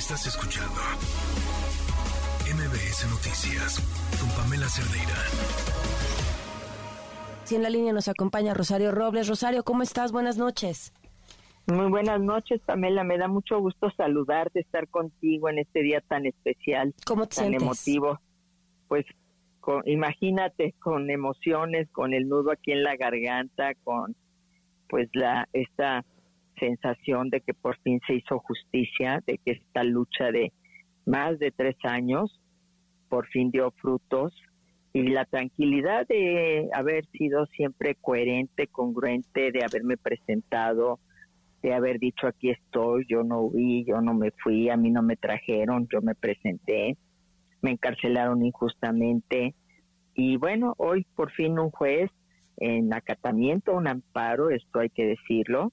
Estás escuchando MBS Noticias con Pamela Cerdeira. Si en la línea nos acompaña Rosario Robles. Rosario, ¿cómo estás? Buenas noches. Muy buenas noches, Pamela. Me da mucho gusto saludarte, estar contigo en este día tan especial, ¿Cómo te tan sientes? emotivo. Pues con- imagínate con emociones, con el nudo aquí en la garganta, con pues la esta sensación de que por fin se hizo justicia, de que esta lucha de más de tres años por fin dio frutos y la tranquilidad de haber sido siempre coherente, congruente, de haberme presentado, de haber dicho aquí estoy, yo no huí, yo no me fui, a mí no me trajeron, yo me presenté, me encarcelaron injustamente y bueno, hoy por fin un juez en acatamiento, un amparo, esto hay que decirlo,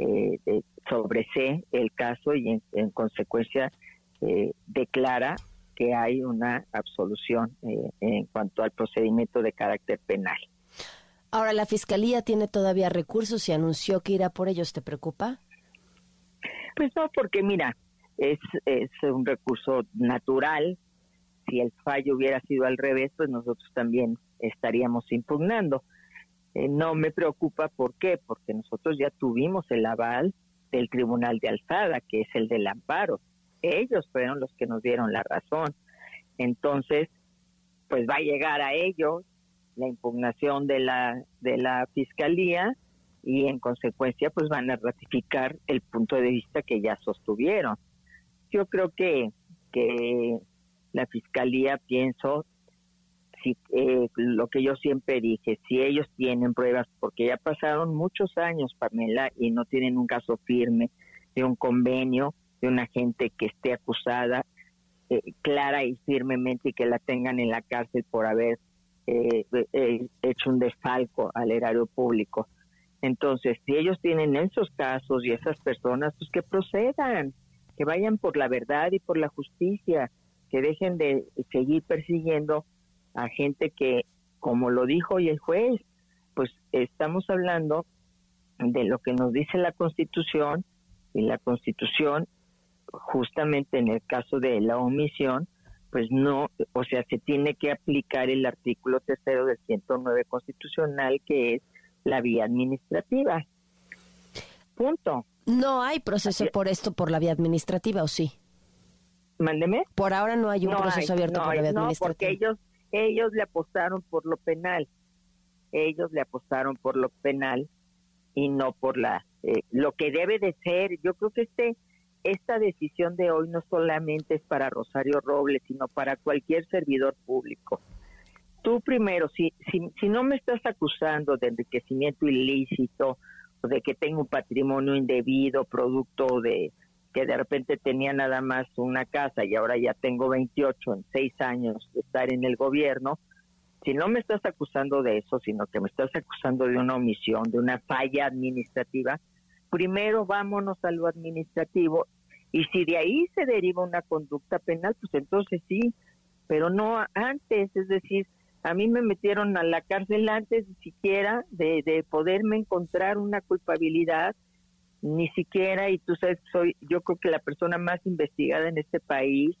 eh, de- sobresee el caso y en, en consecuencia eh, declara que hay una absolución eh, en cuanto al procedimiento de carácter penal. Ahora, la Fiscalía tiene todavía recursos y anunció que irá por ellos. ¿Te preocupa? Pues no, porque mira, es, es un recurso natural. Si el fallo hubiera sido al revés, pues nosotros también estaríamos impugnando. Eh, no me preocupa, ¿por qué? Porque nosotros ya tuvimos el aval del Tribunal de Alzada, que es el del amparo. Ellos fueron los que nos dieron la razón. Entonces, pues va a llegar a ellos la impugnación de la, de la Fiscalía y en consecuencia pues van a ratificar el punto de vista que ya sostuvieron. Yo creo que, que la Fiscalía, pienso, si, eh, lo que yo siempre dije, si ellos tienen pruebas, porque ya pasaron muchos años, Pamela, y no tienen un caso firme de un convenio de una gente que esté acusada eh, clara y firmemente y que la tengan en la cárcel por haber eh, eh, hecho un desfalco al erario público. Entonces, si ellos tienen esos casos y esas personas, pues que procedan, que vayan por la verdad y por la justicia, que dejen de seguir persiguiendo a gente que, como lo dijo hoy el juez, pues estamos hablando de lo que nos dice la Constitución y la Constitución, justamente en el caso de la omisión, pues no, o sea, se tiene que aplicar el artículo tercero del 109 constitucional, que es la vía administrativa. Punto. No hay proceso Así- por esto por la vía administrativa, ¿o sí? Mándeme. Por ahora no hay un No proceso hay, abierto no por la vía no, administrativa. porque ellos, ellos le apostaron por lo penal. Ellos le apostaron por lo penal y no por la eh, lo que debe de ser. Yo creo que este esta decisión de hoy no solamente es para Rosario Robles, sino para cualquier servidor público. Tú primero, si, si, si no me estás acusando de enriquecimiento ilícito o de que tengo un patrimonio indebido, producto de que de repente tenía nada más una casa y ahora ya tengo 28 en seis años de estar en el gobierno, si no me estás acusando de eso, sino que me estás acusando de una omisión, de una falla administrativa, primero vámonos a lo administrativo y si de ahí se deriva una conducta penal, pues entonces sí, pero no antes, es decir, a mí me metieron a la cárcel antes ni siquiera de, de poderme encontrar una culpabilidad, ni siquiera, y tú sabes, soy yo creo que la persona más investigada en este país,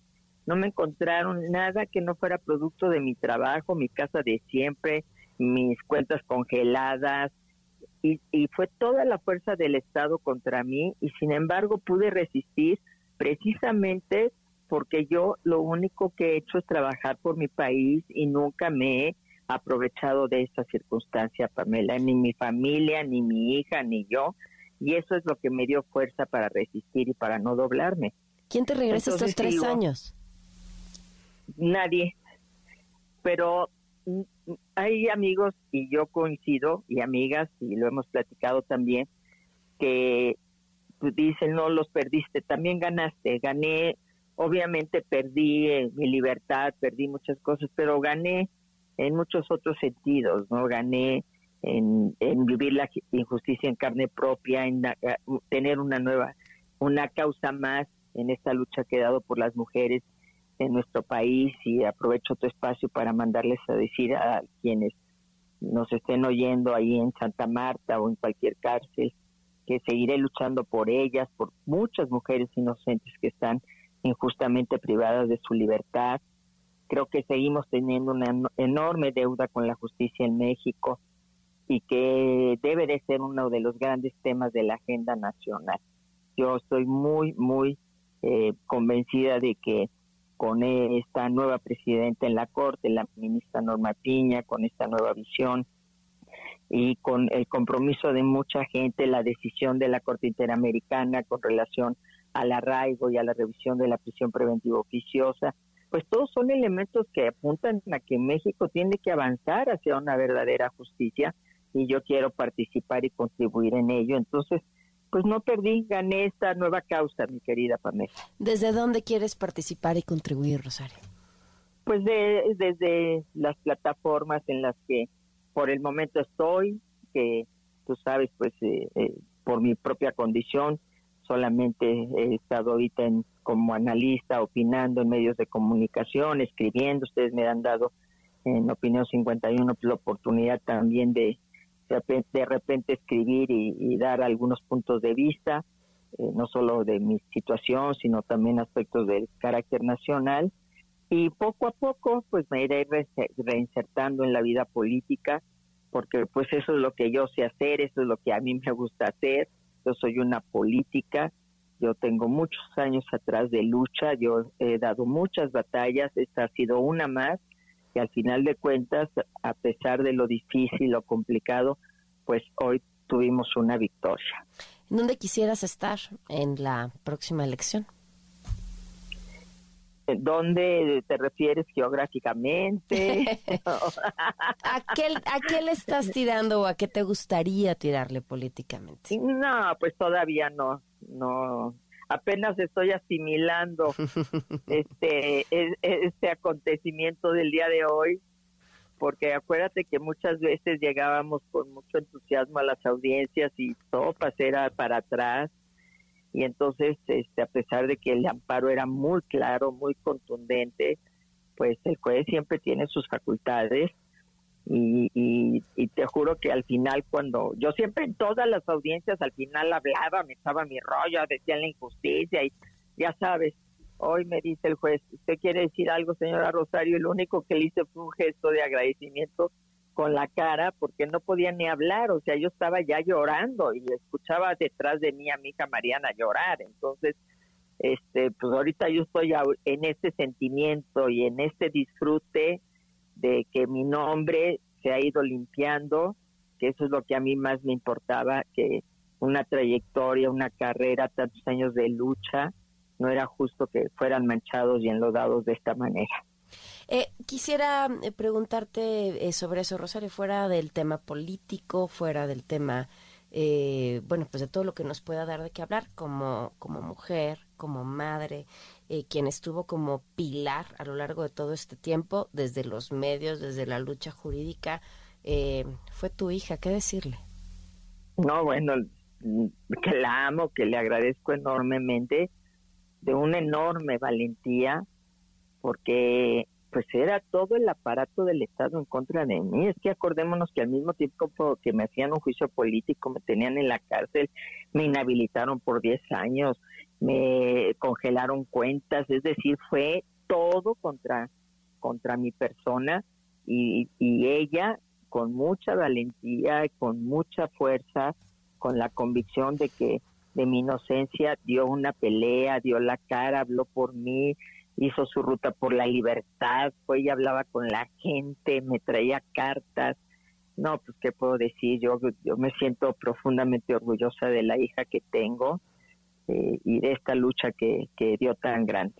no me encontraron nada que no fuera producto de mi trabajo, mi casa de siempre, mis cuentas congeladas, y, y fue toda la fuerza del Estado contra mí, y sin embargo pude resistir precisamente porque yo lo único que he hecho es trabajar por mi país y nunca me he aprovechado de esta circunstancia, Pamela, ni mi familia, ni mi hija, ni yo, y eso es lo que me dio fuerza para resistir y para no doblarme. ¿Quién te regresa estos tres digo, años? nadie. Pero mm, mm, hay amigos, y yo coincido, y amigas, y lo hemos platicado también, que pues, dicen, no los perdiste, también ganaste, gané, obviamente perdí eh, mi libertad, perdí muchas cosas, pero gané en muchos otros sentidos, ¿no? Gané en, vivir la injusticia en carne propia, en la- eh, tener una nueva, una causa más en esta lucha que he dado por las mujeres en nuestro país y aprovecho tu espacio para mandarles a decir a quienes nos estén oyendo ahí en Santa Marta o en cualquier cárcel que seguiré luchando por ellas, por muchas mujeres inocentes que están injustamente privadas de su libertad. Creo que seguimos teniendo una enorme deuda con la justicia en México y que debe de ser uno de los grandes temas de la agenda nacional. Yo estoy muy, muy eh, convencida de que con esta nueva presidenta en la Corte, la ministra Norma Piña, con esta nueva visión y con el compromiso de mucha gente, la decisión de la Corte Interamericana con relación al arraigo y a la revisión de la prisión preventiva oficiosa, pues todos son elementos que apuntan a que México tiene que avanzar hacia una verdadera justicia y yo quiero participar y contribuir en ello. Entonces, pues no perdí, gané esta nueva causa, mi querida Pamela. ¿Desde dónde quieres participar y contribuir, Rosario? Pues desde las plataformas en las que por el momento estoy, que tú sabes, pues eh, eh, por mi propia condición, solamente he estado ahorita en, como analista, opinando en medios de comunicación, escribiendo. Ustedes me han dado en Opinión 51 pues, la oportunidad también de de repente escribir y, dar algunos puntos de vista, eh, no solo de mi situación, sino también aspectos del carácter nacional. Y poco a poco, pues me iré reinsertando en la vida política, porque pues eso es lo que yo sé hacer, eso es lo que a mí me gusta hacer yo soy una política, yo tengo muchos años atrás de lucha, yo he dado muchas batallas, esta ha sido una más, y al final de cuentas, a pesar de lo difícil, lo complicado, pues hoy tuvimos una victoria. ¿Dónde quisieras estar en la próxima elección? ¿Dónde te refieres geográficamente? ¿A, qué, ¿A qué le estás tirando o a qué te gustaría tirarle políticamente? No, pues todavía no, no. Apenas estoy asimilando este, e, e, este acontecimiento del día de hoy, porque acuérdate que muchas veces llegábamos con mucho entusiasmo a las audiencias y todo era para atrás. Y entonces este a pesar de que el amparo era muy claro muy contundente pues el juez siempre tiene sus facultades y, y, te juro que al final cuando yo siempre en todas las audiencias al final hablaba me echaba mi rollo decía la injusticia y ya sabes hoy me dice el juez usted quiere decir algo señora Rosario y lo único que le hice fue un gesto de agradecimiento con la cara porque no podía ni hablar, o sea, yo estaba ya llorando y escuchaba detrás de mí a mi hija Mariana llorar, entonces, este, pues ahorita yo estoy en este sentimiento y en este disfrute de que mi nombre se ha ido limpiando, que eso es lo que a mí más me importaba, que una trayectoria, una carrera, tantos años de lucha, no era justo que fueran manchados y enlodados de esta manera. Eh, quisiera eh, preguntarte eh, sobre eso, Rosario, fuera del tema político, fuera del tema, bueno, pues de todo lo que nos pueda dar de qué hablar como, como mujer, como madre, quien estuvo como pilar a lo largo de todo este tiempo, desde los medios, desde la lucha jurídica, fue tu hija, ¿qué decirle? No, bueno, que la amo, que le agradezco enormemente, de una enorme valentía, porque pues era todo el aparato del Estado en contra de mí. Es que acordémonos que al mismo tiempo que me hacían un juicio político, me tenían en la cárcel, me inhabilitaron por 10 años, me congelaron cuentas, es decir, fue todo contra, contra mi persona y, y ella con mucha valentía, con mucha fuerza, con la convicción de que de mi inocencia dio una pelea, dio la cara, habló por mí, hizo su ruta por la libertad, fue y hablaba con la gente, me traía cartas. No, pues qué puedo decir, yo, yo me siento profundamente orgullosa de la hija que tengo eh, y de esta lucha que, que dio tan grande.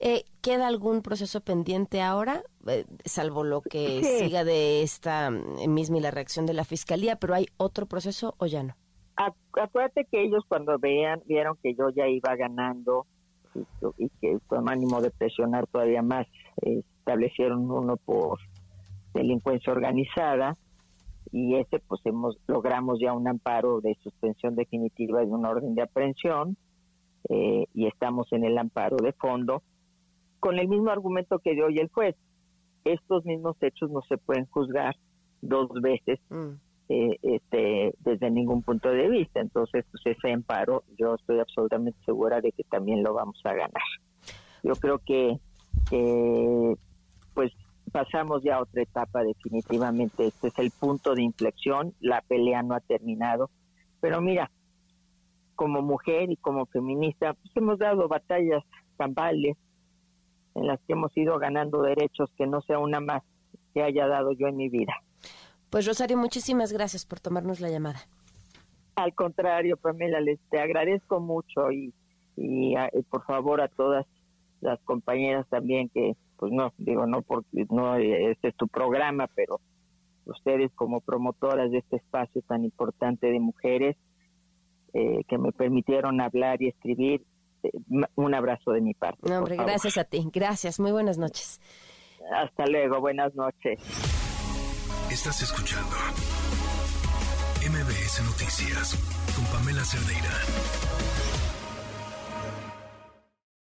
Eh, ¿Queda algún proceso pendiente ahora, eh, salvo lo que siga de esta misma y la reacción de la fiscalía, pero hay otro proceso o ya no? Acuérdate que ellos cuando vean, vieron que yo ya iba ganando, y que con ánimo de presionar todavía más establecieron uno por delincuencia organizada y ese pues hemos logramos ya un amparo de suspensión definitiva de una orden de aprehensión eh, y estamos en el amparo de fondo con el mismo argumento que dio hoy el juez estos mismos hechos no se pueden juzgar dos veces mm. eh, este, desde ningún punto de vista. Entonces, pues ese amparo yo estoy absolutamente segura de que también lo vamos a ganar. Yo creo que, pasamos ya a otra etapa definitivamente. Este es el punto de inflexión, la pelea no ha terminado. Pero mira, como mujer y como feminista, pues hemos dado batallas campales en las que hemos ido ganando derechos que no sea una más que haya dado yo en mi vida. Pues Rosario, muchísimas gracias por tomarnos la llamada. Al contrario, Pamela, les te agradezco mucho y, y, por favor a todas las compañeras también que, pues no, digo, no porque no este es tu programa, pero ustedes como promotoras de este espacio tan importante de mujeres eh, que me permitieron hablar y escribir, eh, un abrazo de mi parte. No, hombre, gracias a ti, gracias, muy buenas noches. Hasta luego, buenas noches. Estás escuchando MBS Noticias con Pamela Cerdeira.